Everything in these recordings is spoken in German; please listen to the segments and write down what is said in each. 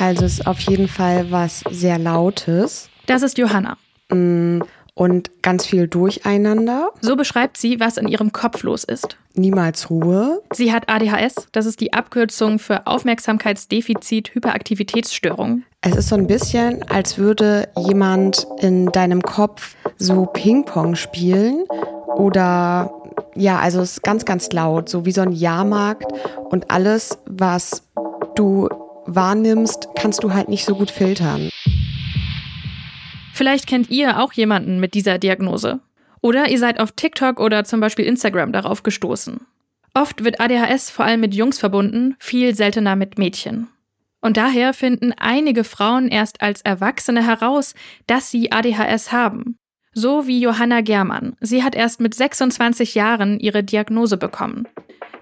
Also es ist auf jeden Fall was sehr Lautes. Das ist Johanna. Mm, und ganz viel Durcheinander. So beschreibt sie, was in ihrem Kopf los ist. Niemals Ruhe. Sie hat ADHS, das ist die Abkürzung für Aufmerksamkeitsdefizit-Hyperaktivitätsstörung. Es ist so ein bisschen, als würde jemand in deinem Kopf so Ping-Pong spielen oder ja, also es ist ganz, ganz laut, so wie so ein Jahrmarkt und alles, was du wahrnimmst, kannst du halt nicht so gut filtern. Vielleicht kennt ihr auch jemanden mit dieser Diagnose. Oder ihr seid auf TikTok oder zum Beispiel Instagram darauf gestoßen. Oft wird ADHS vor allem mit Jungs verbunden, viel seltener mit Mädchen. Und daher finden einige Frauen erst als Erwachsene heraus, dass sie ADHS haben. So wie Johanna Germann. Sie hat erst mit 26 Jahren ihre Diagnose bekommen.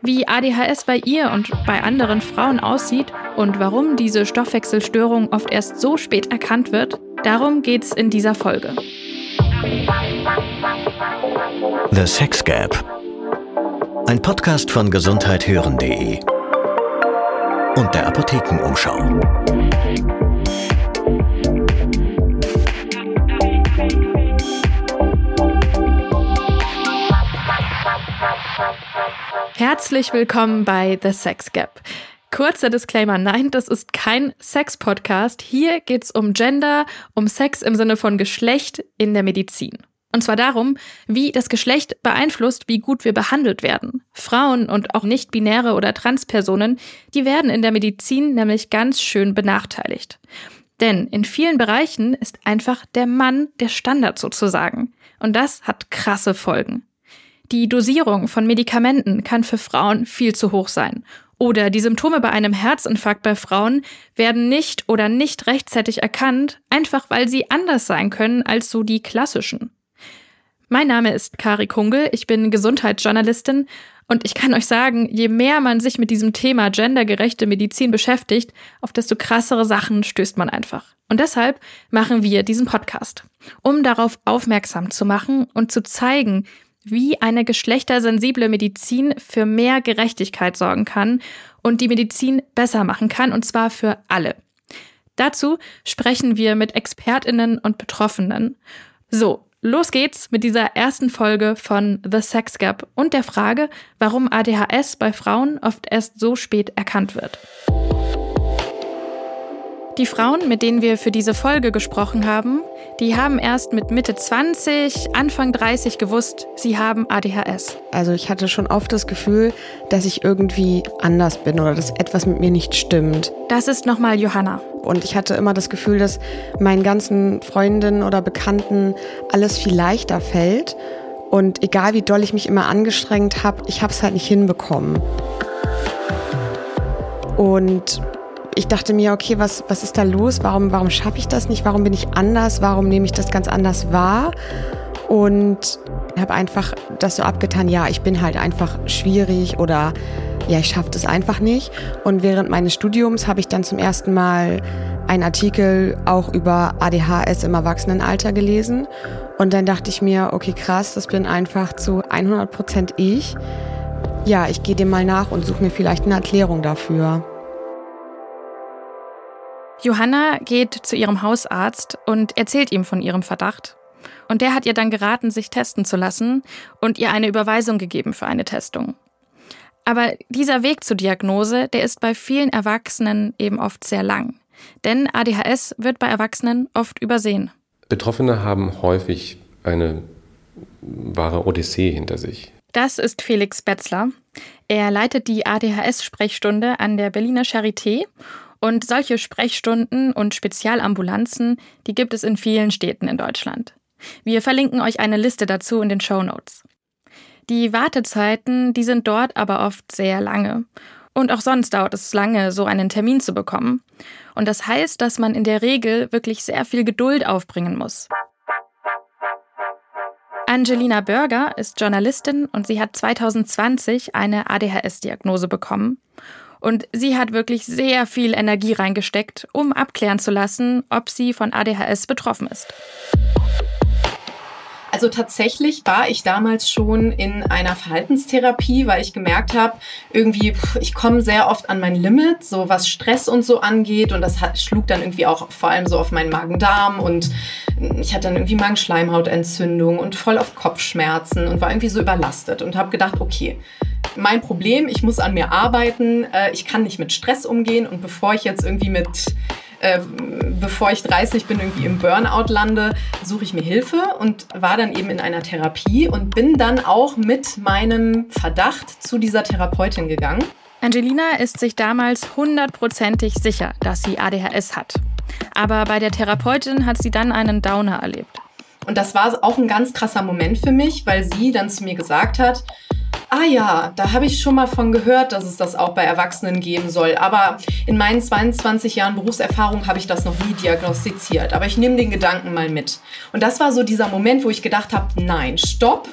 Wie ADHS bei ihr und bei anderen Frauen aussieht und warum diese Stoffwechselstörung oft erst so spät erkannt wird, darum geht's in dieser Folge. The Sex Gap. Ein Podcast von gesundheithören.de und der Apothekenumschau. Herzlich willkommen bei The Sex Gap. Kurzer Disclaimer, nein, das ist kein Sex-Podcast. Hier geht's um Gender, um Sex im Sinne von Geschlecht in der Medizin. Und zwar darum, wie das Geschlecht beeinflusst, wie gut wir behandelt werden. Frauen und auch nicht-binäre oder Transpersonen, die werden in der Medizin nämlich ganz schön benachteiligt. Denn in vielen Bereichen ist einfach der Mann der Standard sozusagen. Und das hat krasse Folgen. Die Dosierung von Medikamenten kann für Frauen viel zu hoch sein. Oder die Symptome bei einem Herzinfarkt bei Frauen werden nicht oder nicht rechtzeitig erkannt, einfach weil sie anders sein können als so die klassischen. Mein Name ist Kari Kungel, ich bin Gesundheitsjournalistin und ich kann euch sagen, je mehr man sich mit diesem Thema gendergerechte Medizin beschäftigt, auf desto krassere Sachen stößt man einfach. Und deshalb machen wir diesen Podcast, um darauf aufmerksam zu machen und zu zeigen, wie eine geschlechtersensible Medizin für mehr Gerechtigkeit sorgen kann und die Medizin besser machen kann, und zwar für alle. Dazu sprechen wir mit Expertinnen und Betroffenen. So, los geht's mit dieser ersten Folge von The Sex Gap und der Frage, warum ADHS bei Frauen oft erst so spät erkannt wird. Die Frauen, mit denen wir für diese Folge gesprochen haben, die haben erst mit Mitte 20, Anfang 30 gewusst, sie haben ADHS. Also ich hatte schon oft das Gefühl, dass ich irgendwie anders bin oder dass etwas mit mir nicht stimmt. Das ist nochmal Johanna. Und ich hatte immer das Gefühl, dass meinen ganzen Freundinnen oder Bekannten alles viel leichter fällt. Und egal wie doll ich mich immer angestrengt habe, ich habe es halt nicht hinbekommen. Und ich dachte mir, okay, was, was ist da los? Warum, warum schaffe ich das nicht? Warum bin ich anders? Warum nehme ich das ganz anders wahr? Und habe einfach das so abgetan, ja, ich bin halt einfach schwierig oder ja, ich schaffe das einfach nicht. Und während meines Studiums habe ich dann zum ersten Mal einen Artikel auch über ADHS im Erwachsenenalter gelesen. Und dann dachte ich mir, okay, krass, das bin einfach zu 100 Prozent ich. Ja, ich gehe dem mal nach und suche mir vielleicht eine Erklärung dafür. Johanna geht zu ihrem Hausarzt und erzählt ihm von ihrem Verdacht. Und der hat ihr dann geraten, sich testen zu lassen und ihr eine Überweisung gegeben für eine Testung. Aber dieser Weg zur Diagnose, der ist bei vielen Erwachsenen eben oft sehr lang. Denn ADHS wird bei Erwachsenen oft übersehen. Betroffene haben häufig eine wahre Odyssee hinter sich. Das ist Felix Betzler. Er leitet die ADHS-Sprechstunde an der Berliner Charité und solche Sprechstunden und Spezialambulanzen, die gibt es in vielen Städten in Deutschland. Wir verlinken euch eine Liste dazu in den Show Notes. Die Wartezeiten, die sind dort aber oft sehr lange. Und auch sonst dauert es lange, so einen Termin zu bekommen. Und das heißt, dass man in der Regel wirklich sehr viel Geduld aufbringen muss. Angelina Börger ist Journalistin und sie hat 2020 eine ADHS-Diagnose bekommen. Und sie hat wirklich sehr viel Energie reingesteckt, um abklären zu lassen, ob sie von ADHS betroffen ist. Also tatsächlich war ich damals schon in einer Verhaltenstherapie, weil ich gemerkt habe, irgendwie, ich komme sehr oft an mein Limit, so was Stress und so angeht. Und das schlug dann irgendwie auch vor allem so auf meinen Magen-Darm und ich hatte dann irgendwie Magenschleimhautentzündung und voll auf Kopfschmerzen und war irgendwie so überlastet und habe gedacht, okay, mein Problem, ich muss an mir arbeiten, äh, ich kann nicht mit Stress umgehen und bevor ich jetzt irgendwie mit äh, bevor ich 30 bin, irgendwie im Burnout lande, suche ich mir Hilfe und war dann eben in einer Therapie und bin dann auch mit meinem Verdacht zu dieser Therapeutin gegangen. Angelina ist sich damals hundertprozentig sicher, dass sie ADHS hat. Aber bei der Therapeutin hat sie dann einen Downer erlebt. Und das war auch ein ganz krasser Moment für mich, weil sie dann zu mir gesagt hat, Ah ja, da habe ich schon mal von gehört, dass es das auch bei Erwachsenen geben soll. Aber in meinen 22 Jahren Berufserfahrung habe ich das noch nie diagnostiziert. Aber ich nehme den Gedanken mal mit. Und das war so dieser Moment, wo ich gedacht habe, nein, stopp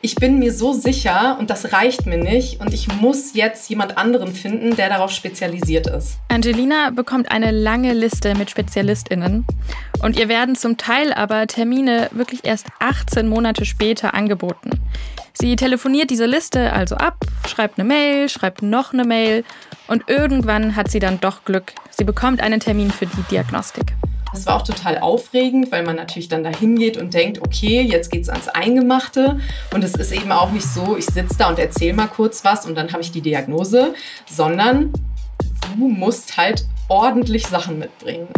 ich bin mir so sicher und das reicht mir nicht und ich muss jetzt jemand anderen finden, der darauf spezialisiert ist. Angelina bekommt eine lange Liste mit Spezialistinnen und ihr werden zum Teil aber Termine wirklich erst 18 Monate später angeboten. Sie telefoniert diese Liste also ab, schreibt eine Mail, schreibt noch eine Mail und irgendwann hat sie dann doch Glück. Sie bekommt einen Termin für die Diagnostik. Das war auch total aufregend, weil man natürlich dann da hingeht und denkt, okay, jetzt geht's ans Eingemachte. Und es ist eben auch nicht so, ich sitze da und erzähle mal kurz was und dann habe ich die Diagnose, sondern du musst halt ordentlich Sachen mitbringen.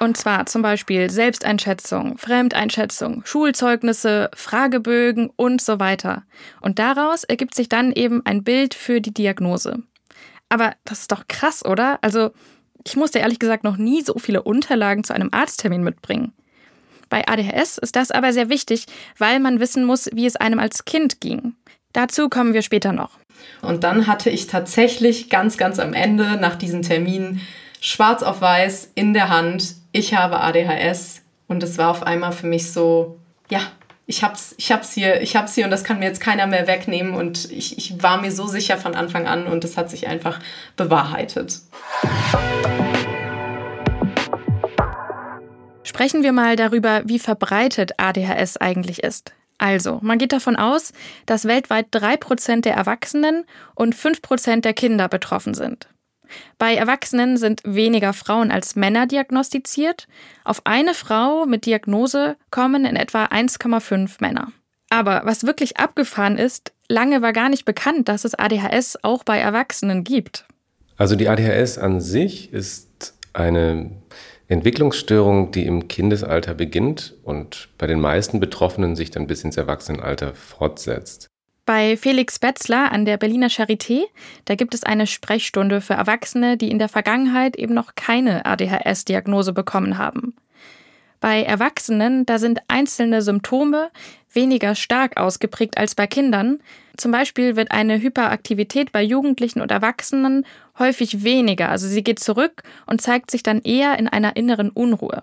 Und zwar zum Beispiel Selbsteinschätzung, Fremdeinschätzung, Schulzeugnisse, Fragebögen und so weiter. Und daraus ergibt sich dann eben ein Bild für die Diagnose. Aber das ist doch krass, oder? Also ich musste ehrlich gesagt noch nie so viele Unterlagen zu einem Arzttermin mitbringen. Bei ADHS ist das aber sehr wichtig, weil man wissen muss, wie es einem als Kind ging. Dazu kommen wir später noch. Und dann hatte ich tatsächlich ganz, ganz am Ende nach diesen Terminen schwarz auf weiß in der Hand, ich habe ADHS. Und es war auf einmal für mich so, ja, ich hab's, ich hab's hier, ich hab's hier und das kann mir jetzt keiner mehr wegnehmen. Und ich, ich war mir so sicher von Anfang an und es hat sich einfach bewahrheitet. Sprechen wir mal darüber, wie verbreitet ADHS eigentlich ist. Also, man geht davon aus, dass weltweit 3% der Erwachsenen und 5% der Kinder betroffen sind. Bei Erwachsenen sind weniger Frauen als Männer diagnostiziert. Auf eine Frau mit Diagnose kommen in etwa 1,5 Männer. Aber was wirklich abgefahren ist, lange war gar nicht bekannt, dass es ADHS auch bei Erwachsenen gibt. Also die ADHS an sich ist eine Entwicklungsstörung, die im Kindesalter beginnt und bei den meisten Betroffenen sich dann bis ins Erwachsenenalter fortsetzt. Bei Felix Betzler an der Berliner Charité, da gibt es eine Sprechstunde für Erwachsene, die in der Vergangenheit eben noch keine ADHS-Diagnose bekommen haben. Bei Erwachsenen, da sind einzelne Symptome weniger stark ausgeprägt als bei Kindern. Zum Beispiel wird eine Hyperaktivität bei Jugendlichen und Erwachsenen häufig weniger, also sie geht zurück und zeigt sich dann eher in einer inneren Unruhe.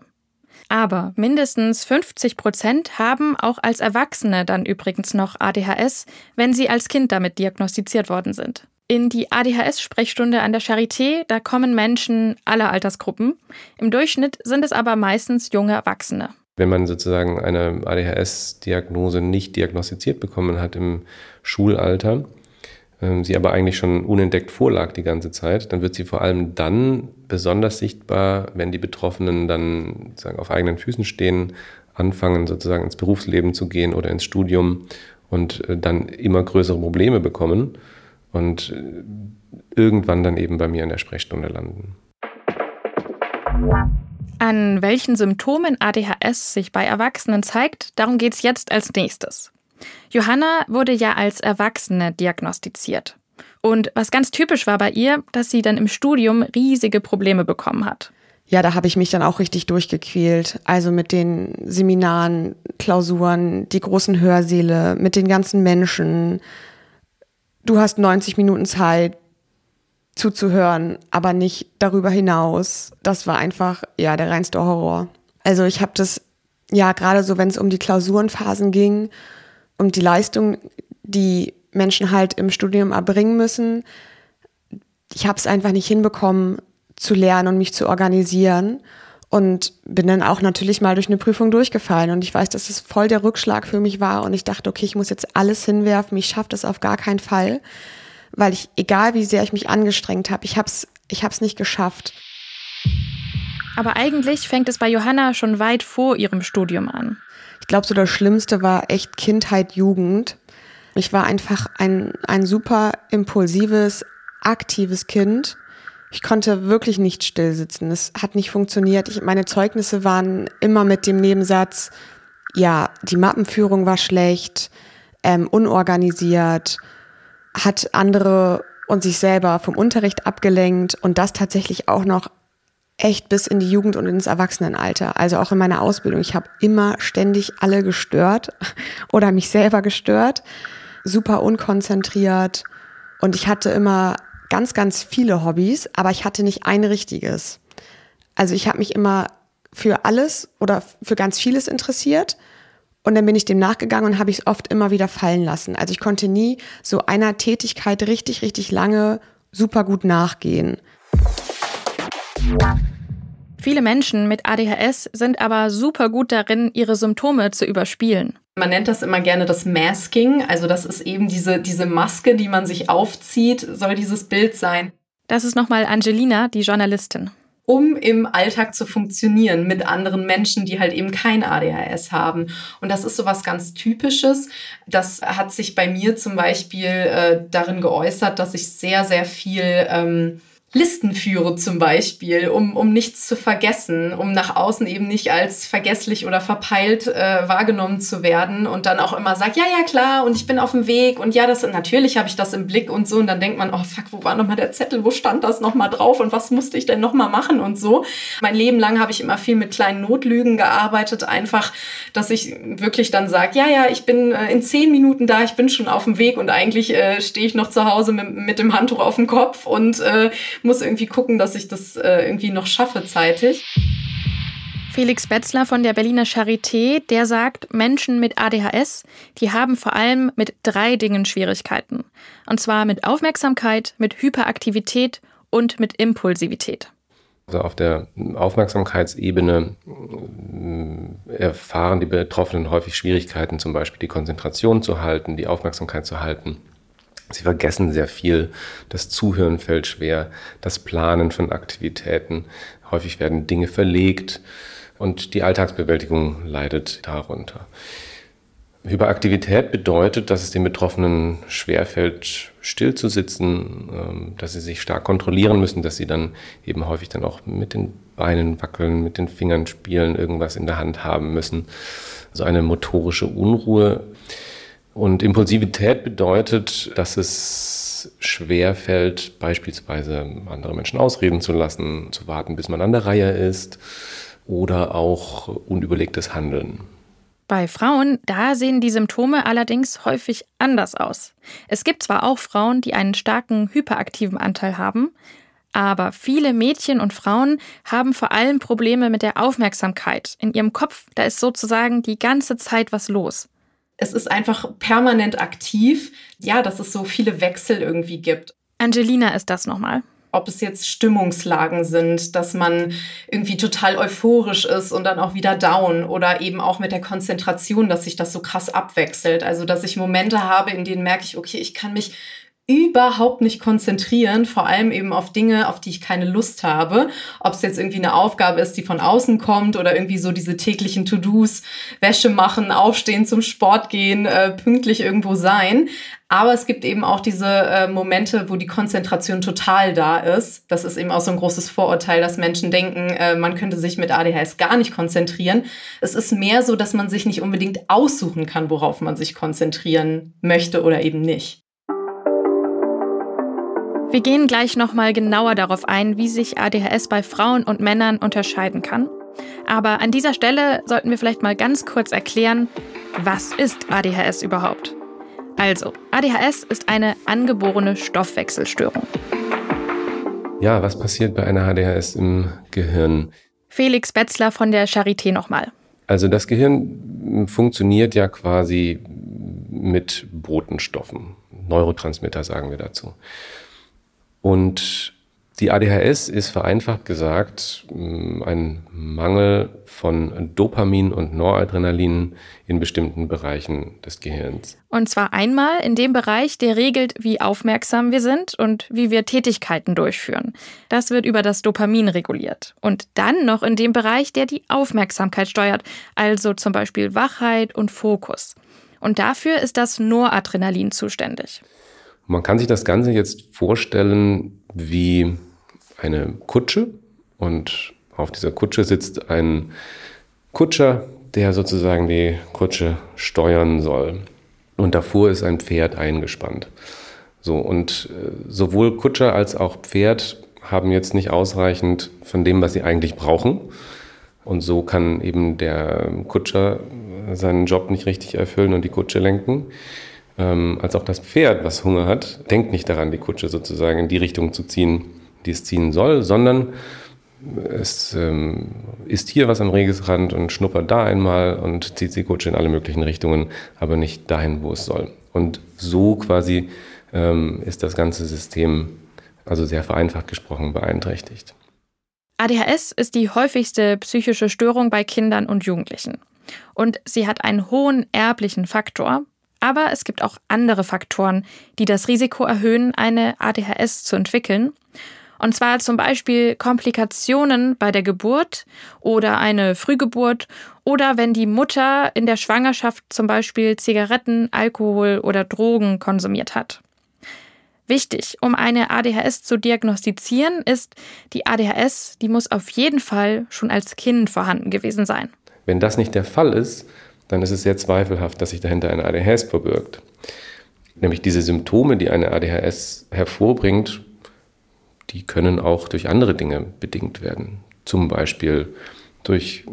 Aber mindestens 50 Prozent haben auch als Erwachsene dann übrigens noch ADHS, wenn sie als Kind damit diagnostiziert worden sind. In die ADHS-Sprechstunde an der Charité, da kommen Menschen aller Altersgruppen. Im Durchschnitt sind es aber meistens junge Erwachsene. Wenn man sozusagen eine ADHS-Diagnose nicht diagnostiziert bekommen hat im Schulalter, sie aber eigentlich schon unentdeckt vorlag die ganze Zeit, dann wird sie vor allem dann besonders sichtbar, wenn die Betroffenen dann sagen, auf eigenen Füßen stehen, anfangen sozusagen ins Berufsleben zu gehen oder ins Studium und äh, dann immer größere Probleme bekommen und äh, irgendwann dann eben bei mir in der Sprechstunde landen. An welchen Symptomen ADHS sich bei Erwachsenen zeigt, darum geht es jetzt als nächstes. Johanna wurde ja als Erwachsene diagnostiziert. Und was ganz typisch war bei ihr, dass sie dann im Studium riesige Probleme bekommen hat. Ja, da habe ich mich dann auch richtig durchgequält. Also mit den Seminaren, Klausuren, die großen Hörsäle, mit den ganzen Menschen. Du hast 90 Minuten Zeit zuzuhören, aber nicht darüber hinaus. Das war einfach, ja, der reinste Horror. Also ich habe das, ja, gerade so, wenn es um die Klausurenphasen ging um die Leistung, die Menschen halt im Studium erbringen müssen. Ich habe es einfach nicht hinbekommen zu lernen und mich zu organisieren. und bin dann auch natürlich mal durch eine Prüfung durchgefallen. Und ich weiß, dass es voll der Rückschlag für mich war. Und ich dachte, okay, ich muss jetzt alles hinwerfen. Ich schaffe das auf gar keinen Fall, weil ich, egal wie sehr ich mich angestrengt habe, ich habe es ich hab's nicht geschafft. Aber eigentlich fängt es bei Johanna schon weit vor ihrem Studium an. Glaube, so das Schlimmste war echt Kindheit, Jugend. Ich war einfach ein, ein super impulsives, aktives Kind ich konnte wirklich nicht still sitzen. Es hat nicht funktioniert. Ich, meine Zeugnisse waren immer mit dem Nebensatz, ja, die Mappenführung war schlecht, ähm, unorganisiert, hat andere und sich selber vom Unterricht abgelenkt und das tatsächlich auch noch echt bis in die Jugend und ins Erwachsenenalter. Also auch in meiner Ausbildung. Ich habe immer ständig alle gestört oder mich selber gestört, super unkonzentriert und ich hatte immer ganz, ganz viele Hobbys, aber ich hatte nicht ein richtiges. Also ich habe mich immer für alles oder für ganz vieles interessiert und dann bin ich dem nachgegangen und habe ich es oft immer wieder fallen lassen. Also ich konnte nie so einer Tätigkeit richtig, richtig lange super gut nachgehen. Viele Menschen mit ADHS sind aber super gut darin, ihre Symptome zu überspielen. Man nennt das immer gerne das Masking. Also das ist eben diese, diese Maske, die man sich aufzieht, soll dieses Bild sein. Das ist nochmal Angelina, die Journalistin. Um im Alltag zu funktionieren mit anderen Menschen, die halt eben kein ADHS haben. Und das ist so was ganz Typisches. Das hat sich bei mir zum Beispiel äh, darin geäußert, dass ich sehr, sehr viel ähm, Listen führe zum Beispiel, um, um nichts zu vergessen, um nach außen eben nicht als vergesslich oder verpeilt äh, wahrgenommen zu werden und dann auch immer sagt, ja, ja, klar, und ich bin auf dem Weg und ja, das natürlich habe ich das im Blick und so. Und dann denkt man, oh fuck, wo war nochmal der Zettel, wo stand das nochmal drauf? Und was musste ich denn nochmal machen und so. Mein Leben lang habe ich immer viel mit kleinen Notlügen gearbeitet, einfach, dass ich wirklich dann sage, ja, ja, ich bin äh, in zehn Minuten da, ich bin schon auf dem Weg und eigentlich äh, stehe ich noch zu Hause mit, mit dem Handtuch auf dem Kopf und äh, muss irgendwie gucken, dass ich das äh, irgendwie noch schaffe zeitig. Felix Betzler von der Berliner Charité, der sagt, Menschen mit ADHS, die haben vor allem mit drei Dingen Schwierigkeiten. Und zwar mit Aufmerksamkeit, mit Hyperaktivität und mit Impulsivität. Also auf der Aufmerksamkeitsebene erfahren die Betroffenen häufig Schwierigkeiten, zum Beispiel die Konzentration zu halten, die Aufmerksamkeit zu halten. Sie vergessen sehr viel. Das Zuhören fällt schwer, das Planen von Aktivitäten. Häufig werden Dinge verlegt und die Alltagsbewältigung leidet darunter. Hyperaktivität bedeutet, dass es den Betroffenen schwerfällt, still zu sitzen, ähm, dass sie sich stark kontrollieren müssen, dass sie dann eben häufig dann auch mit den Beinen wackeln, mit den Fingern spielen, irgendwas in der Hand haben müssen. Also eine motorische Unruhe und Impulsivität bedeutet, dass es schwer fällt, beispielsweise andere Menschen ausreden zu lassen, zu warten, bis man an der Reihe ist oder auch unüberlegtes Handeln. Bei Frauen, da sehen die Symptome allerdings häufig anders aus. Es gibt zwar auch Frauen, die einen starken hyperaktiven Anteil haben, aber viele Mädchen und Frauen haben vor allem Probleme mit der Aufmerksamkeit. In ihrem Kopf, da ist sozusagen die ganze Zeit was los es ist einfach permanent aktiv. Ja, dass es so viele Wechsel irgendwie gibt. Angelina ist das nochmal ob es jetzt Stimmungslagen sind, dass man irgendwie total euphorisch ist und dann auch wieder down oder eben auch mit der Konzentration, dass sich das so krass abwechselt. Also, dass ich Momente habe, in denen merke ich, okay, ich kann mich überhaupt nicht konzentrieren, vor allem eben auf Dinge, auf die ich keine Lust habe. Ob es jetzt irgendwie eine Aufgabe ist, die von außen kommt oder irgendwie so diese täglichen To-Dos, Wäsche machen, aufstehen, zum Sport gehen, äh, pünktlich irgendwo sein. Aber es gibt eben auch diese äh, Momente, wo die Konzentration total da ist. Das ist eben auch so ein großes Vorurteil, dass Menschen denken, äh, man könnte sich mit ADHS gar nicht konzentrieren. Es ist mehr so, dass man sich nicht unbedingt aussuchen kann, worauf man sich konzentrieren möchte oder eben nicht. Wir gehen gleich nochmal genauer darauf ein, wie sich ADHS bei Frauen und Männern unterscheiden kann. Aber an dieser Stelle sollten wir vielleicht mal ganz kurz erklären, was ist ADHS überhaupt? Also, ADHS ist eine angeborene Stoffwechselstörung. Ja, was passiert bei einer ADHS im Gehirn? Felix Betzler von der Charité nochmal. Also das Gehirn funktioniert ja quasi mit Botenstoffen. Neurotransmitter sagen wir dazu. Und Die ADHS ist vereinfacht gesagt mm, ein Mangel von Dopamin und Noradrenalin in bestimmten Bereichen des Gehirns. Und zwar einmal in dem Bereich, der regelt, wie aufmerksam wir sind und wie wir Tätigkeiten durchführen. Das wird über das Dopamin reguliert. Und dann noch in dem Bereich, der die Aufmerksamkeit steuert, also zum Beispiel Wachheit und Fokus. Und dafür ist das Noradrenalin zuständig. Man kann sich das Ganze jetzt vorstellen wie eine Kutsche und auf dieser Kutsche sitzt ein Kutscher, der sozusagen die Kutsche steuern soll. Und davor ist ein Pferd eingespannt. So, und äh, sowohl Kutscher als auch Pferd haben jetzt nicht ausreichend von dem, was sie eigentlich brauchen. Und so kann eben der Kutscher seinen Job nicht richtig erfüllen und die Kutsche lenken. Ähm, als auch das Pferd, was Hunger hat, denkt nicht daran, die Kutsche sozusagen in die Richtung zu ziehen, die es ziehen soll, sondern es ähm, ist hier was am Regesrand und schnuppert da einmal und zieht die Kutsche in alle möglichen Richtungen, aber nicht dahin, wo es soll. Und so quasi ähm, ist das ganze System, also sehr vereinfacht gesprochen, beeinträchtigt. ADHS ist die häufigste psychische Störung bei Kindern und Jugendlichen. Und sie hat einen hohen erblichen Faktor. Aber es gibt auch andere Faktoren, die das Risiko erhöhen, eine ADHS zu entwickeln. Und zwar zum Beispiel Komplikationen bei der Geburt oder eine Frühgeburt oder wenn die Mutter in der Schwangerschaft zum Beispiel Zigaretten, Alkohol oder Drogen konsumiert hat. Wichtig, um eine ADHS zu diagnostizieren, ist, die ADHS, die muss auf jeden Fall schon als Kind vorhanden gewesen sein. Wenn das nicht der Fall ist, dann ist es sehr zweifelhaft, dass sich dahinter eine ADHS verbirgt. Nämlich diese Symptome, die eine ADHS hervorbringt, die können auch durch andere Dinge bedingt werden. Zum Beispiel durch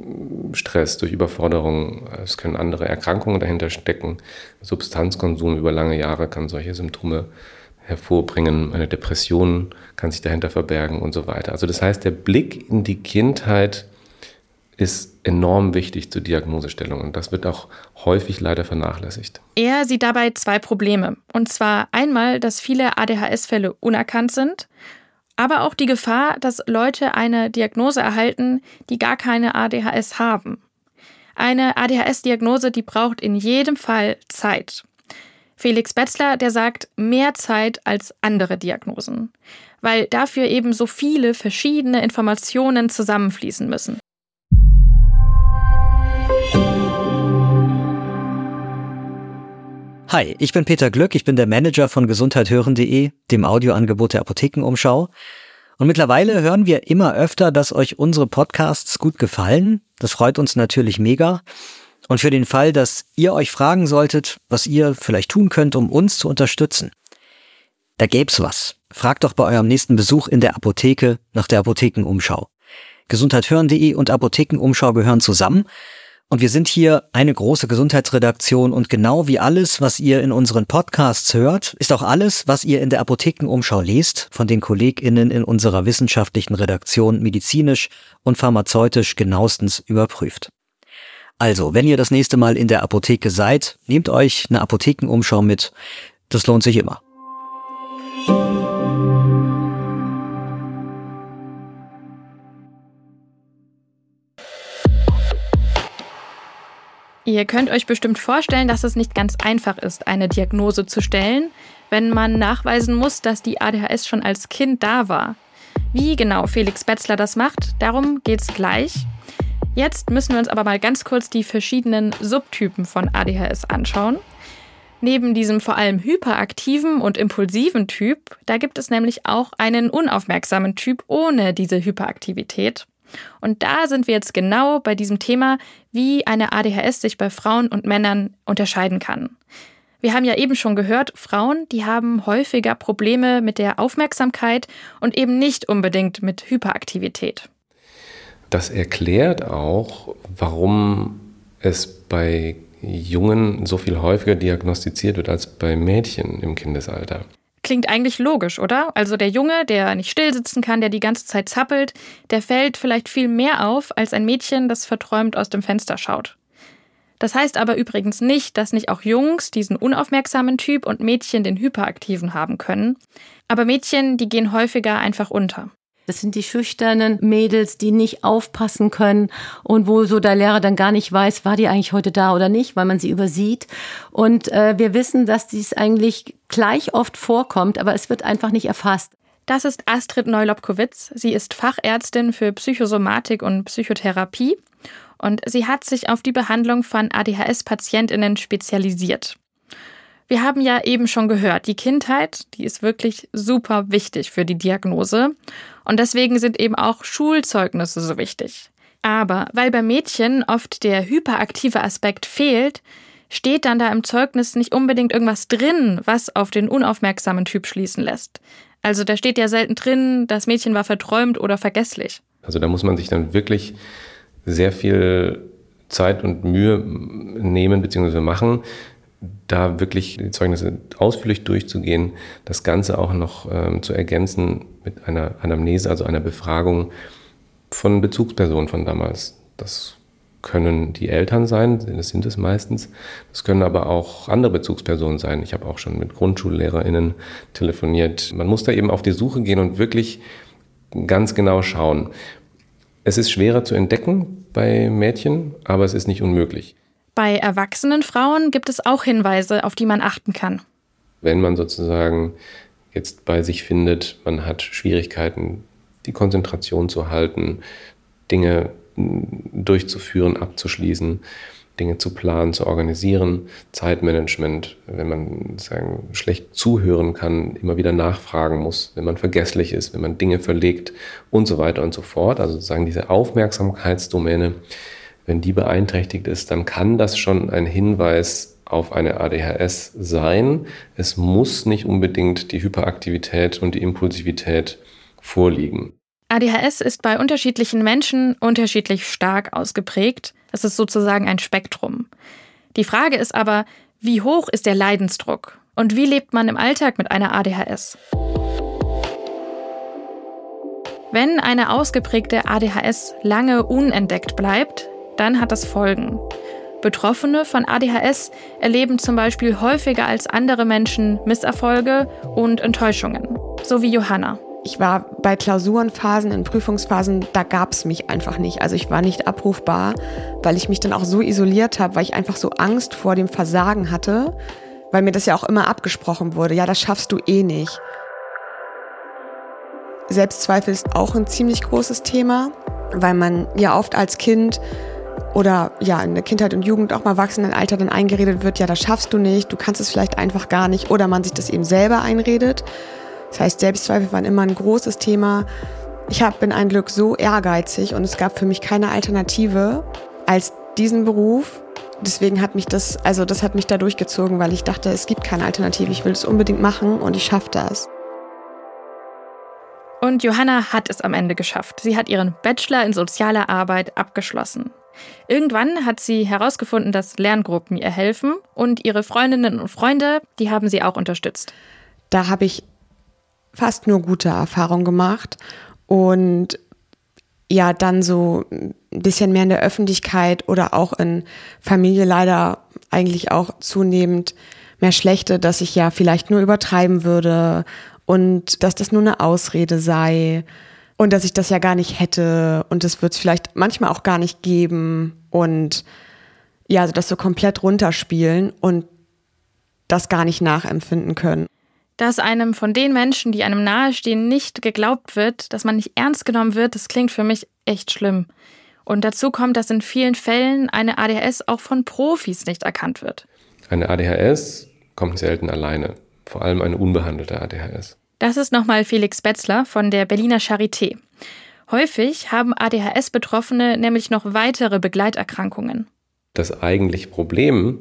Stress, durch Überforderung. Es können andere Erkrankungen dahinter stecken. Substanzkonsum über lange Jahre kann solche Symptome hervorbringen. Eine Depression kann sich dahinter verbergen und so weiter. Also das heißt, der Blick in die Kindheit ist enorm wichtig zur Diagnosestellung und das wird auch häufig leider vernachlässigt. Er sieht dabei zwei Probleme. Und zwar einmal, dass viele ADHS-Fälle unerkannt sind aber auch die Gefahr, dass Leute eine Diagnose erhalten, die gar keine ADHS haben. Eine ADHS-Diagnose, die braucht in jedem Fall Zeit. Felix Betzler, der sagt, mehr Zeit als andere Diagnosen, weil dafür eben so viele verschiedene Informationen zusammenfließen müssen. Hi, ich bin Peter Glück, ich bin der Manager von gesundheithören.de, dem Audioangebot der Apothekenumschau. Und mittlerweile hören wir immer öfter, dass euch unsere Podcasts gut gefallen. Das freut uns natürlich mega. Und für den Fall, dass ihr euch fragen solltet, was ihr vielleicht tun könnt, um uns zu unterstützen, da gäb's was. Fragt doch bei eurem nächsten Besuch in der Apotheke nach der Apothekenumschau. Gesundheithören.de und Apothekenumschau gehören zusammen und wir sind hier eine große Gesundheitsredaktion und genau wie alles, was ihr in unseren Podcasts hört, ist auch alles, was ihr in der Apothekenumschau lest, von den KollegInnen in unserer wissenschaftlichen Redaktion medizinisch und pharmazeutisch genauestens überprüft. Also, wenn ihr das nächste Mal in der Apotheke seid, nehmt euch eine Apothekenumschau mit. Das lohnt sich immer. Ihr könnt euch bestimmt vorstellen, dass es nicht ganz einfach ist, eine Diagnose zu stellen, wenn man nachweisen muss, dass die ADHS schon als Kind da war. Wie genau Felix Betzler das macht, darum geht's gleich. Jetzt müssen wir uns aber mal ganz kurz die verschiedenen Subtypen von ADHS anschauen. Neben diesem vor allem hyperaktiven und impulsiven Typ, da gibt es nämlich auch einen unaufmerksamen Typ ohne diese Hyperaktivität. Und da sind wir jetzt genau bei diesem Thema, wie eine ADHS sich bei Frauen und Männern unterscheiden kann. Wir haben ja eben schon gehört, Frauen, die haben häufiger Probleme mit der Aufmerksamkeit und eben nicht unbedingt mit Hyperaktivität. Das erklärt auch, warum es bei Jungen so viel häufiger diagnostiziert wird als bei Mädchen im Kindesalter. Klingt eigentlich logisch, oder? Also der Junge, der nicht still sitzen kann, der die ganze Zeit zappelt, der fällt vielleicht viel mehr auf als ein Mädchen, das verträumt aus dem Fenster schaut. Das heißt aber übrigens nicht, dass nicht auch Jungs diesen unaufmerksamen Typ und Mädchen den hyperaktiven haben können. Aber Mädchen, die gehen häufiger einfach unter. Das sind die schüchternen Mädels, die nicht aufpassen können und wo so der Lehrer dann gar nicht weiß, war die eigentlich heute da oder nicht, weil man sie übersieht. Und äh, wir wissen, dass dies eigentlich gleich oft vorkommt, aber es wird einfach nicht erfasst. Das ist Astrid Neulobkowitz. Sie ist Fachärztin für Psychosomatik und Psychotherapie und sie hat sich auf die Behandlung von ADHS-Patientinnen spezialisiert. Wir haben ja eben schon gehört, die Kindheit, die ist wirklich super wichtig für die Diagnose und deswegen sind eben auch Schulzeugnisse so wichtig. Aber weil bei Mädchen oft der hyperaktive Aspekt fehlt, steht dann da im Zeugnis nicht unbedingt irgendwas drin, was auf den unaufmerksamen Typ schließen lässt. Also da steht ja selten drin, das Mädchen war verträumt oder vergesslich. Also da muss man sich dann wirklich sehr viel Zeit und Mühe nehmen bzw. machen, da wirklich die Zeugnisse ausführlich durchzugehen, das Ganze auch noch ähm, zu ergänzen mit einer Anamnese, also einer Befragung von Bezugspersonen von damals. Das können die Eltern sein, das sind es meistens. Das können aber auch andere Bezugspersonen sein. Ich habe auch schon mit GrundschullehrerInnen telefoniert. Man muss da eben auf die Suche gehen und wirklich ganz genau schauen. Es ist schwerer zu entdecken bei Mädchen, aber es ist nicht unmöglich. Bei erwachsenen Frauen gibt es auch Hinweise, auf die man achten kann. Wenn man sozusagen jetzt bei sich findet, man hat Schwierigkeiten, die Konzentration zu halten, Dinge durchzuführen, abzuschließen, Dinge zu planen, zu organisieren, Zeitmanagement, wenn man sagen, schlecht zuhören kann, immer wieder nachfragen muss, wenn man vergesslich ist, wenn man Dinge verlegt und so weiter und so fort. Also sozusagen diese Aufmerksamkeitsdomäne wenn die beeinträchtigt ist, dann kann das schon ein Hinweis auf eine ADHS sein. Es muss nicht unbedingt die Hyperaktivität und die Impulsivität vorliegen. ADHS ist bei unterschiedlichen Menschen unterschiedlich stark ausgeprägt. Es ist sozusagen ein Spektrum. Die Frage ist aber, wie hoch ist der Leidensdruck und wie lebt man im Alltag mit einer ADHS? Wenn eine ausgeprägte ADHS lange unentdeckt bleibt, dann hat das Folgen. Betroffene von ADHS erleben zum Beispiel häufiger als andere Menschen Misserfolge und Enttäuschungen, so wie Johanna. Ich war bei Klausurenphasen, in Prüfungsphasen, da gab es mich einfach nicht. Also ich war nicht abrufbar, weil ich mich dann auch so isoliert habe, weil ich einfach so Angst vor dem Versagen hatte, weil mir das ja auch immer abgesprochen wurde. Ja, das schaffst du eh nicht. Selbstzweifel ist auch ein ziemlich großes Thema, weil man ja oft als Kind oder ja in der Kindheit und Jugend auch mal Erwachsenenalter dann eingeredet wird, ja, das schaffst du nicht, du kannst es vielleicht einfach gar nicht oder man sich das eben selber einredet. Das heißt, Selbstzweifel waren immer ein großes Thema. Ich hab, bin ein Glück so ehrgeizig und es gab für mich keine Alternative als diesen Beruf. Deswegen hat mich das, also das hat mich da durchgezogen, weil ich dachte, es gibt keine Alternative. Ich will es unbedingt machen und ich schaffe das. Und Johanna hat es am Ende geschafft. Sie hat ihren Bachelor in sozialer Arbeit abgeschlossen. Irgendwann hat sie herausgefunden, dass Lerngruppen ihr helfen und ihre Freundinnen und Freunde, die haben sie auch unterstützt. Da habe ich fast nur gute Erfahrungen gemacht und ja, dann so ein bisschen mehr in der Öffentlichkeit oder auch in Familie leider eigentlich auch zunehmend mehr schlechte, dass ich ja vielleicht nur übertreiben würde und dass das nur eine Ausrede sei und dass ich das ja gar nicht hätte und das wird es vielleicht manchmal auch gar nicht geben und ja, also das so komplett runterspielen und das gar nicht nachempfinden können. Dass einem von den Menschen, die einem nahestehen, nicht geglaubt wird, dass man nicht ernst genommen wird, das klingt für mich echt schlimm. Und dazu kommt, dass in vielen Fällen eine ADHS auch von Profis nicht erkannt wird. Eine ADHS kommt selten alleine, vor allem eine unbehandelte ADHS. Das ist nochmal Felix Betzler von der Berliner Charité. Häufig haben ADHS-Betroffene nämlich noch weitere Begleiterkrankungen. Das eigentliche Problem,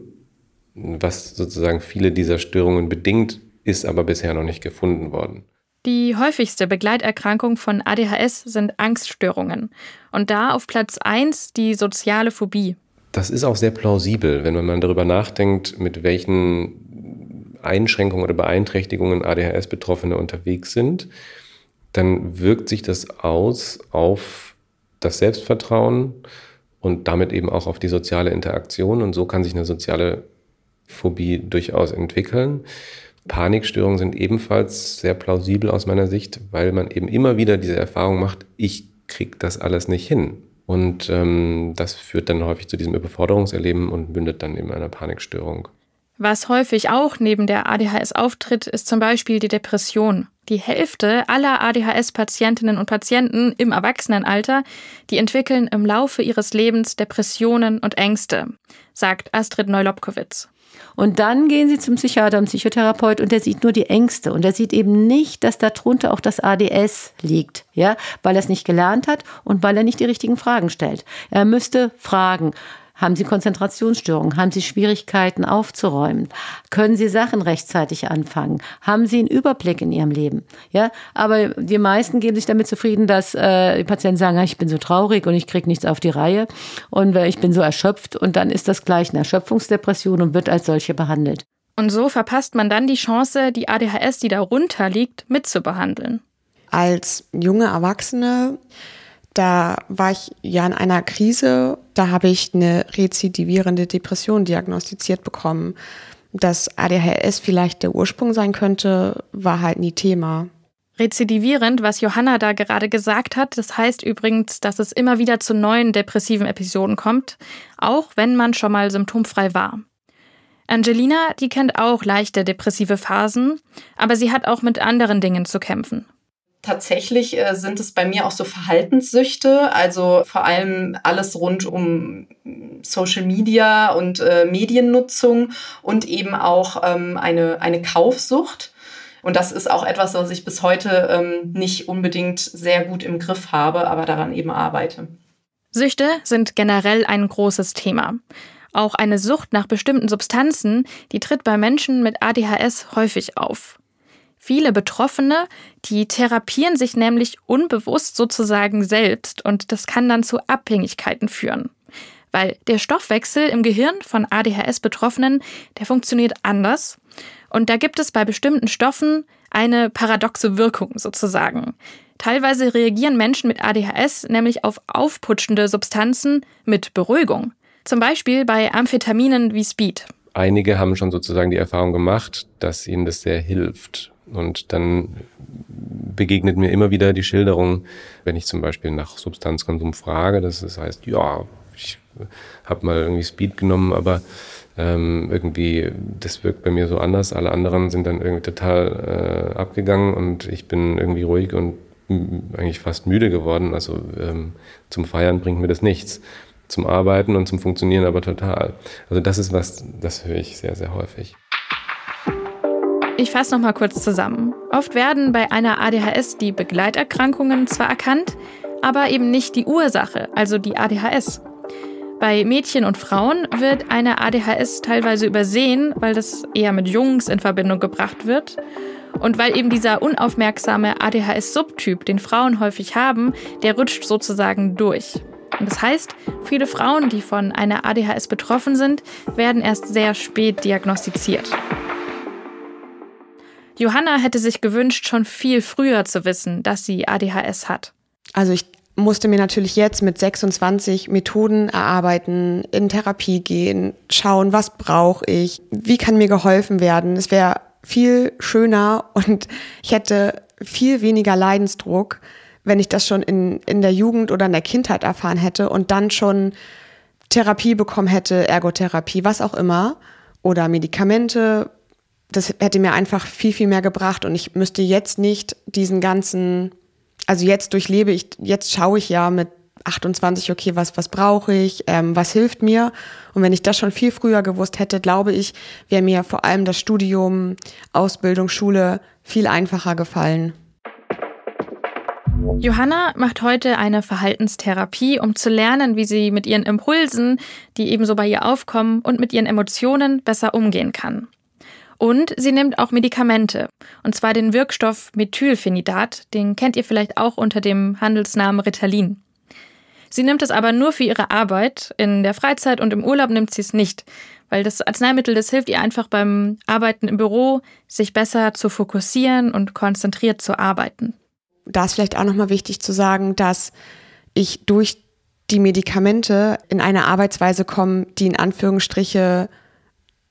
was sozusagen viele dieser Störungen bedingt, ist aber bisher noch nicht gefunden worden. Die häufigste Begleiterkrankung von ADHS sind Angststörungen. Und da auf Platz 1 die soziale Phobie. Das ist auch sehr plausibel, wenn man darüber nachdenkt, mit welchen Einschränkungen oder Beeinträchtigungen ADHS-Betroffene unterwegs sind, dann wirkt sich das aus auf das Selbstvertrauen und damit eben auch auf die soziale Interaktion. Und so kann sich eine soziale Phobie durchaus entwickeln. Panikstörungen sind ebenfalls sehr plausibel aus meiner Sicht, weil man eben immer wieder diese Erfahrung macht, ich kriege das alles nicht hin. Und ähm, das führt dann häufig zu diesem Überforderungserleben und mündet dann in einer Panikstörung. Was häufig auch neben der ADHS auftritt, ist zum Beispiel die Depression. Die Hälfte aller ADHS-Patientinnen und Patienten im Erwachsenenalter, die entwickeln im Laufe ihres Lebens Depressionen und Ängste, sagt Astrid Neulobkowitz. Und dann gehen sie zum Psychiater und Psychotherapeut und der sieht nur die Ängste und er sieht eben nicht, dass darunter auch das ADS liegt, ja, weil er es nicht gelernt hat und weil er nicht die richtigen Fragen stellt. Er müsste fragen, haben Sie Konzentrationsstörungen? Haben Sie Schwierigkeiten aufzuräumen? Können Sie Sachen rechtzeitig anfangen? Haben Sie einen Überblick in Ihrem Leben? Ja, aber die meisten geben sich damit zufrieden, dass äh, die Patienten sagen, ich bin so traurig und ich kriege nichts auf die Reihe und ich bin so erschöpft und dann ist das gleich eine Erschöpfungsdepression und wird als solche behandelt. Und so verpasst man dann die Chance, die ADHS, die darunter liegt, mitzubehandeln. Als junge Erwachsene da war ich ja in einer Krise, da habe ich eine rezidivierende Depression diagnostiziert bekommen. Dass ADHS vielleicht der Ursprung sein könnte, war halt nie Thema. Rezidivierend, was Johanna da gerade gesagt hat, das heißt übrigens, dass es immer wieder zu neuen depressiven Episoden kommt, auch wenn man schon mal symptomfrei war. Angelina, die kennt auch leichte depressive Phasen, aber sie hat auch mit anderen Dingen zu kämpfen tatsächlich äh, sind es bei mir auch so Verhaltenssüchte, also vor allem alles rund um Social Media und äh, Mediennutzung und eben auch ähm, eine, eine Kaufsucht. Und das ist auch etwas, was ich bis heute ähm, nicht unbedingt sehr gut im Griff habe, aber daran eben arbeite. Süchte sind generell ein großes Thema. Auch eine Sucht nach bestimmten Substanzen, die tritt bei Menschen mit ADHS häufig auf. Viele Betroffene, die therapieren sich nämlich unbewusst sozusagen selbst und das kann dann zu Abhängigkeiten führen. Weil der Stoffwechsel im Gehirn von ADHS-Betroffenen, der funktioniert anders. Und da gibt es bei bestimmten Stoffen eine paradoxe Wirkung sozusagen. Teilweise reagieren Menschen mit ADHS nämlich auf aufputschende Substanzen mit Beruhigung. Zum Beispiel bei Amphetaminen wie Speed. Einige haben schon sozusagen die Erfahrung gemacht, dass ihnen das sehr hilft. Und dann begegnet mir immer wieder die Schilderung, wenn ich zum Beispiel nach Substanzkonsum frage, dass es heißt, ja, ich habe mal irgendwie Speed genommen, aber ähm, irgendwie, das wirkt bei mir so anders. Alle anderen sind dann irgendwie total äh, abgegangen und ich bin irgendwie ruhig und eigentlich fast müde geworden. Also ähm, zum Feiern bringt mir das nichts. Zum Arbeiten und zum Funktionieren aber total. Also das ist was, das höre ich sehr, sehr häufig. Ich fasse noch mal kurz zusammen. Oft werden bei einer ADHS die Begleiterkrankungen zwar erkannt, aber eben nicht die Ursache, also die ADHS. Bei Mädchen und Frauen wird eine ADHS teilweise übersehen, weil das eher mit Jungs in Verbindung gebracht wird. Und weil eben dieser unaufmerksame ADHS-Subtyp, den Frauen häufig haben, der rutscht sozusagen durch. Und das heißt, viele Frauen, die von einer ADHS betroffen sind, werden erst sehr spät diagnostiziert. Johanna hätte sich gewünscht, schon viel früher zu wissen, dass sie ADHS hat. Also ich musste mir natürlich jetzt mit 26 Methoden erarbeiten, in Therapie gehen, schauen, was brauche ich, wie kann mir geholfen werden. Es wäre viel schöner und ich hätte viel weniger Leidensdruck, wenn ich das schon in, in der Jugend oder in der Kindheit erfahren hätte und dann schon Therapie bekommen hätte, Ergotherapie, was auch immer, oder Medikamente, das hätte mir einfach viel, viel mehr gebracht und ich müsste jetzt nicht diesen ganzen, also jetzt durchlebe ich, jetzt schaue ich ja mit 28, okay, was, was brauche ich, ähm, was hilft mir? Und wenn ich das schon viel früher gewusst hätte, glaube ich, wäre mir vor allem das Studium, Ausbildung, Schule viel einfacher gefallen. Johanna macht heute eine Verhaltenstherapie, um zu lernen, wie sie mit ihren Impulsen, die ebenso bei ihr aufkommen, und mit ihren Emotionen besser umgehen kann. Und sie nimmt auch Medikamente. Und zwar den Wirkstoff Methylphenidat, den kennt ihr vielleicht auch unter dem Handelsnamen Ritalin. Sie nimmt es aber nur für ihre Arbeit. In der Freizeit und im Urlaub nimmt sie es nicht, weil das Arzneimittel, das hilft ihr einfach beim Arbeiten im Büro, sich besser zu fokussieren und konzentriert zu arbeiten. Da ist vielleicht auch nochmal wichtig zu sagen, dass ich durch die Medikamente in eine Arbeitsweise komme, die in Anführungsstriche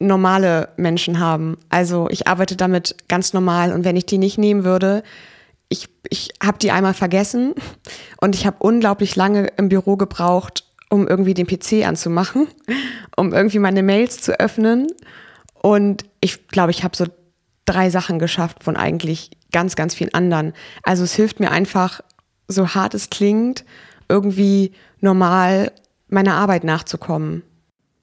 normale Menschen haben. Also ich arbeite damit ganz normal und wenn ich die nicht nehmen würde, ich, ich habe die einmal vergessen und ich habe unglaublich lange im Büro gebraucht, um irgendwie den PC anzumachen, um irgendwie meine Mails zu öffnen. Und ich glaube, ich habe so drei Sachen geschafft von eigentlich ganz, ganz vielen anderen. Also es hilft mir einfach, so hart es klingt, irgendwie normal meiner Arbeit nachzukommen.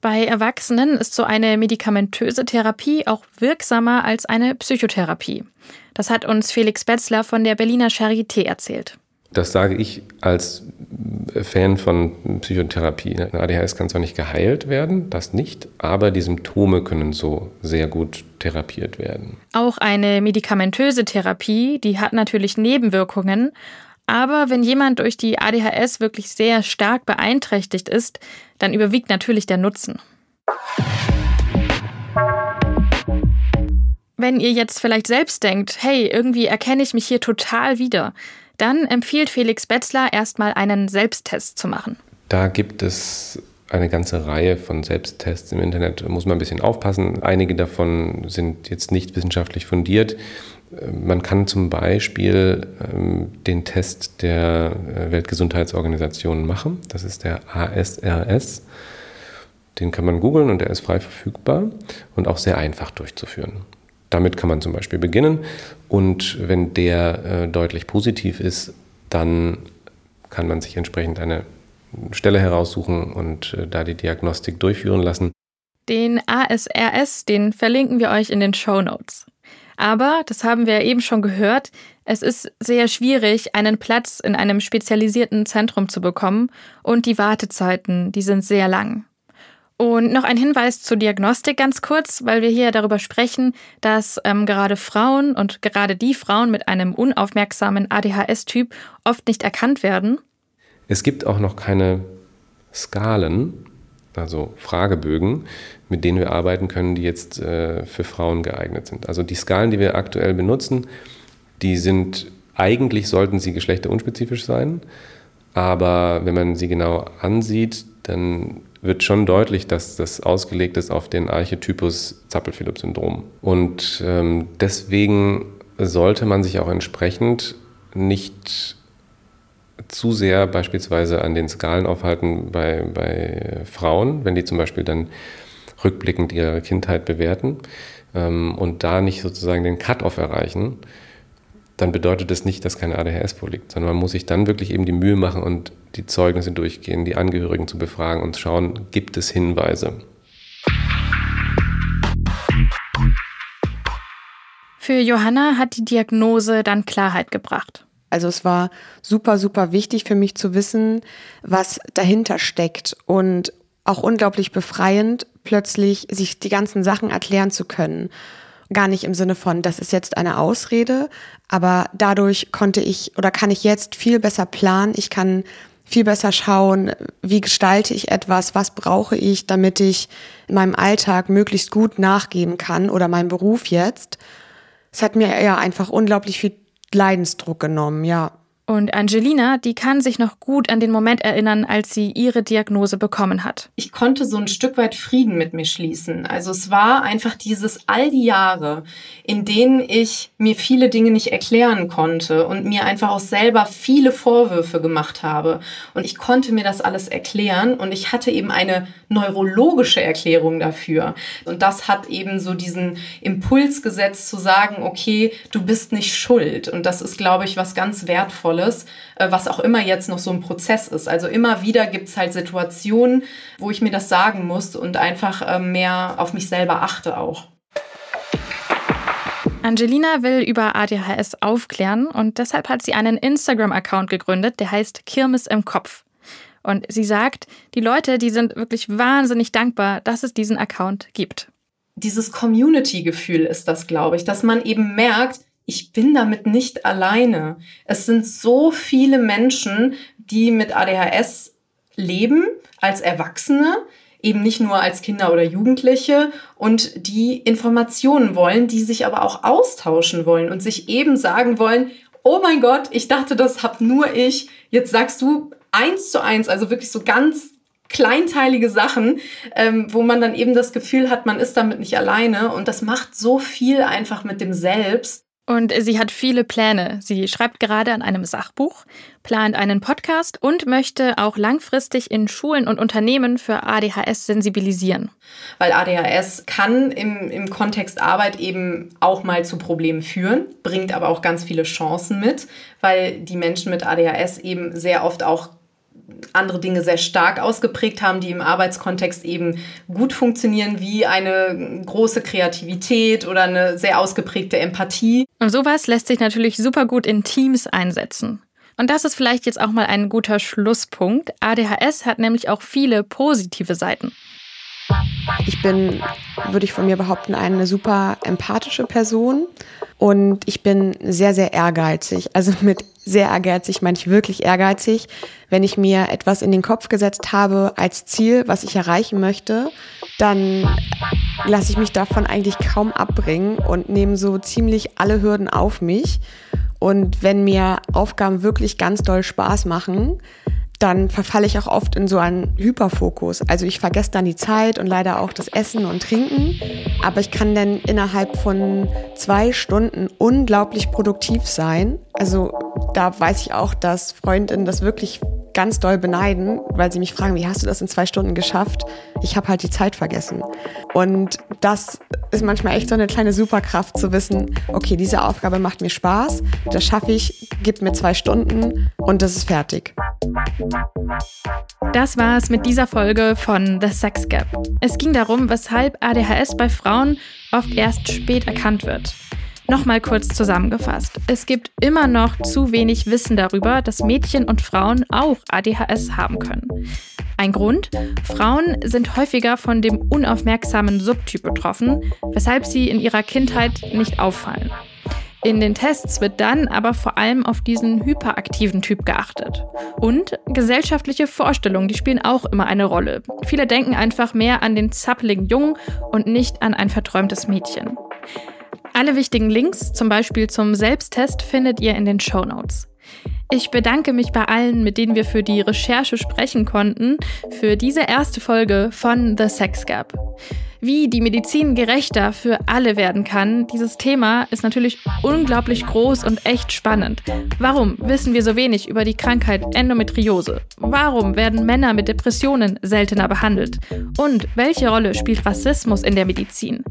Bei Erwachsenen ist so eine medikamentöse Therapie auch wirksamer als eine Psychotherapie. Das hat uns Felix Betzler von der Berliner Charité erzählt. Das sage ich als Fan von Psychotherapie. Eine ADHS kann zwar nicht geheilt werden, das nicht, aber die Symptome können so sehr gut therapiert werden. Auch eine medikamentöse Therapie, die hat natürlich Nebenwirkungen, aber wenn jemand durch die ADHS wirklich sehr stark beeinträchtigt ist, dann überwiegt natürlich der Nutzen. Wenn ihr jetzt vielleicht selbst denkt, hey, irgendwie erkenne ich mich hier total wieder, dann empfiehlt Felix Betzler erstmal einen Selbsttest zu machen. Da gibt es eine ganze Reihe von Selbsttests im Internet. Da muss man ein bisschen aufpassen. Einige davon sind jetzt nicht wissenschaftlich fundiert. Man kann zum Beispiel ähm, den Test der äh, Weltgesundheitsorganisation machen. Das ist der ASRS. Den kann man googeln und der ist frei verfügbar und auch sehr einfach durchzuführen. Damit kann man zum Beispiel beginnen und wenn der äh, deutlich positiv ist, dann kann man sich entsprechend eine Stelle heraussuchen und äh, da die Diagnostik durchführen lassen. Den ASRS, den verlinken wir euch in den Show Notes. Aber, das haben wir eben schon gehört, es ist sehr schwierig, einen Platz in einem spezialisierten Zentrum zu bekommen und die Wartezeiten, die sind sehr lang. Und noch ein Hinweis zur Diagnostik ganz kurz, weil wir hier darüber sprechen, dass ähm, gerade Frauen und gerade die Frauen mit einem unaufmerksamen ADHS-Typ oft nicht erkannt werden. Es gibt auch noch keine Skalen, also Fragebögen, mit denen wir arbeiten können, die jetzt äh, für Frauen geeignet sind. Also die Skalen, die wir aktuell benutzen, die sind eigentlich sollten sie geschlechterunspezifisch sein, aber wenn man sie genau ansieht, dann wird schon deutlich, dass das ausgelegt ist auf den Archetypus Zappel-Philipp-Syndrom. Und ähm, deswegen sollte man sich auch entsprechend nicht zu sehr beispielsweise an den Skalen aufhalten bei, bei Frauen, wenn die zum Beispiel dann rückblickend ihre Kindheit bewerten ähm, und da nicht sozusagen den Cut-off erreichen, dann bedeutet das nicht, dass keine ADHS vorliegt, sondern man muss sich dann wirklich eben die Mühe machen und die Zeugnisse durchgehen, die Angehörigen zu befragen und schauen, gibt es Hinweise. Für Johanna hat die Diagnose dann Klarheit gebracht. Also es war super, super wichtig für mich zu wissen, was dahinter steckt und auch unglaublich befreiend, plötzlich sich die ganzen Sachen erklären zu können. Gar nicht im Sinne von, das ist jetzt eine Ausrede, aber dadurch konnte ich oder kann ich jetzt viel besser planen. Ich kann viel besser schauen, wie gestalte ich etwas, was brauche ich, damit ich in meinem Alltag möglichst gut nachgeben kann oder meinem Beruf jetzt. Es hat mir ja einfach unglaublich viel Leidensdruck genommen, ja. Und Angelina, die kann sich noch gut an den Moment erinnern, als sie ihre Diagnose bekommen hat. Ich konnte so ein Stück weit Frieden mit mir schließen. Also es war einfach dieses all die Jahre, in denen ich mir viele Dinge nicht erklären konnte und mir einfach auch selber viele Vorwürfe gemacht habe. Und ich konnte mir das alles erklären und ich hatte eben eine neurologische Erklärung dafür. Und das hat eben so diesen Impuls gesetzt zu sagen, okay, du bist nicht schuld. Und das ist, glaube ich, was ganz wertvolles Wertvolles, äh, was auch immer jetzt noch so ein Prozess ist. Also immer wieder gibt es halt Situationen, wo ich mir das sagen muss und einfach äh, mehr auf mich selber achte auch. Angelina will über ADHS aufklären und deshalb hat sie einen Instagram-Account gegründet, der heißt Kirmes im Kopf. Und sie sagt, die Leute, die sind wirklich wahnsinnig dankbar, dass es diesen Account gibt. Dieses Community-Gefühl ist das, glaube ich, dass man eben merkt, ich bin damit nicht alleine. Es sind so viele Menschen, die mit ADHS leben, als Erwachsene, eben nicht nur als Kinder oder Jugendliche und die Informationen wollen, die sich aber auch austauschen wollen und sich eben sagen wollen, oh mein Gott, ich dachte, das hab nur ich. Jetzt sagst du eins zu eins, also wirklich so ganz kleinteilige Sachen, ähm, wo man dann eben das Gefühl hat, man ist damit nicht alleine. Und das macht so viel einfach mit dem Selbst. Und sie hat viele Pläne. Sie schreibt gerade an einem Sachbuch, plant einen Podcast und möchte auch langfristig in Schulen und Unternehmen für ADHS sensibilisieren. Weil ADHS kann im, im Kontext Arbeit eben auch mal zu Problemen führen, bringt aber auch ganz viele Chancen mit, weil die Menschen mit ADHS eben sehr oft auch andere Dinge sehr stark ausgeprägt haben, die im Arbeitskontext eben gut funktionieren, wie eine große Kreativität oder eine sehr ausgeprägte Empathie. Und sowas lässt sich natürlich super gut in Teams einsetzen. Und das ist vielleicht jetzt auch mal ein guter Schlusspunkt. ADHS hat nämlich auch viele positive Seiten. Ich bin, würde ich von mir behaupten, eine super empathische Person und ich bin sehr, sehr ehrgeizig. Also mit sehr ehrgeizig meine ich wirklich ehrgeizig. Wenn ich mir etwas in den Kopf gesetzt habe als Ziel, was ich erreichen möchte, dann lasse ich mich davon eigentlich kaum abbringen und nehme so ziemlich alle Hürden auf mich. Und wenn mir Aufgaben wirklich ganz doll Spaß machen, dann verfalle ich auch oft in so einen Hyperfokus. Also ich vergesse dann die Zeit und leider auch das Essen und Trinken. Aber ich kann dann innerhalb von zwei Stunden unglaublich produktiv sein. Also da weiß ich auch, dass Freundinnen das wirklich ganz doll beneiden, weil sie mich fragen, wie hast du das in zwei Stunden geschafft? Ich habe halt die Zeit vergessen. Und das ist manchmal echt so eine kleine Superkraft zu wissen, okay, diese Aufgabe macht mir Spaß, das schaffe ich, gibt mir zwei Stunden und das ist fertig. Das war es mit dieser Folge von The Sex Gap. Es ging darum, weshalb ADHS bei Frauen oft erst spät erkannt wird. Nochmal kurz zusammengefasst. Es gibt immer noch zu wenig Wissen darüber, dass Mädchen und Frauen auch ADHS haben können. Ein Grund? Frauen sind häufiger von dem unaufmerksamen Subtyp betroffen, weshalb sie in ihrer Kindheit nicht auffallen. In den Tests wird dann aber vor allem auf diesen hyperaktiven Typ geachtet. Und gesellschaftliche Vorstellungen, die spielen auch immer eine Rolle. Viele denken einfach mehr an den zappeligen Jungen und nicht an ein verträumtes Mädchen. Alle wichtigen Links, zum Beispiel zum Selbsttest, findet ihr in den Show Notes. Ich bedanke mich bei allen, mit denen wir für die Recherche sprechen konnten, für diese erste Folge von The Sex Gap. Wie die Medizin gerechter für alle werden kann, dieses Thema ist natürlich unglaublich groß und echt spannend. Warum wissen wir so wenig über die Krankheit Endometriose? Warum werden Männer mit Depressionen seltener behandelt? Und welche Rolle spielt Rassismus in der Medizin?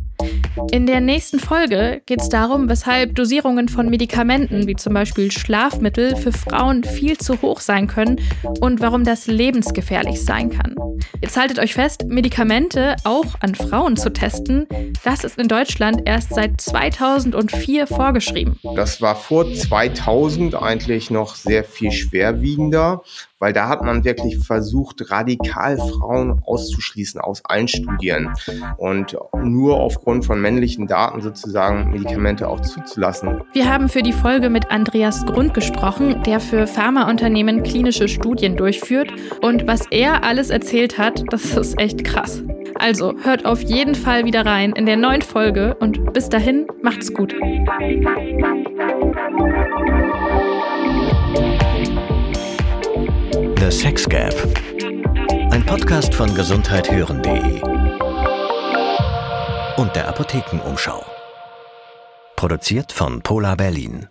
In der nächsten Folge geht es darum, weshalb Dosierungen von Medikamenten wie zum Beispiel Schlafmittel für Frauen viel zu hoch sein können und warum das lebensgefährlich sein kann. Jetzt haltet euch fest, Medikamente auch an Frauen zu testen, das ist in Deutschland erst seit 2004 vorgeschrieben. Das war vor 2000 eigentlich noch sehr viel schwerwiegender weil da hat man wirklich versucht, radikal Frauen auszuschließen aus allen Studien und nur aufgrund von männlichen Daten sozusagen Medikamente auch zuzulassen. Wir haben für die Folge mit Andreas Grund gesprochen, der für Pharmaunternehmen klinische Studien durchführt und was er alles erzählt hat, das ist echt krass. Also hört auf jeden Fall wieder rein in der neuen Folge und bis dahin macht's gut. Sex Gap. Ein Podcast von gesundheithören.de und der Apothekenumschau. Produziert von Polar Berlin.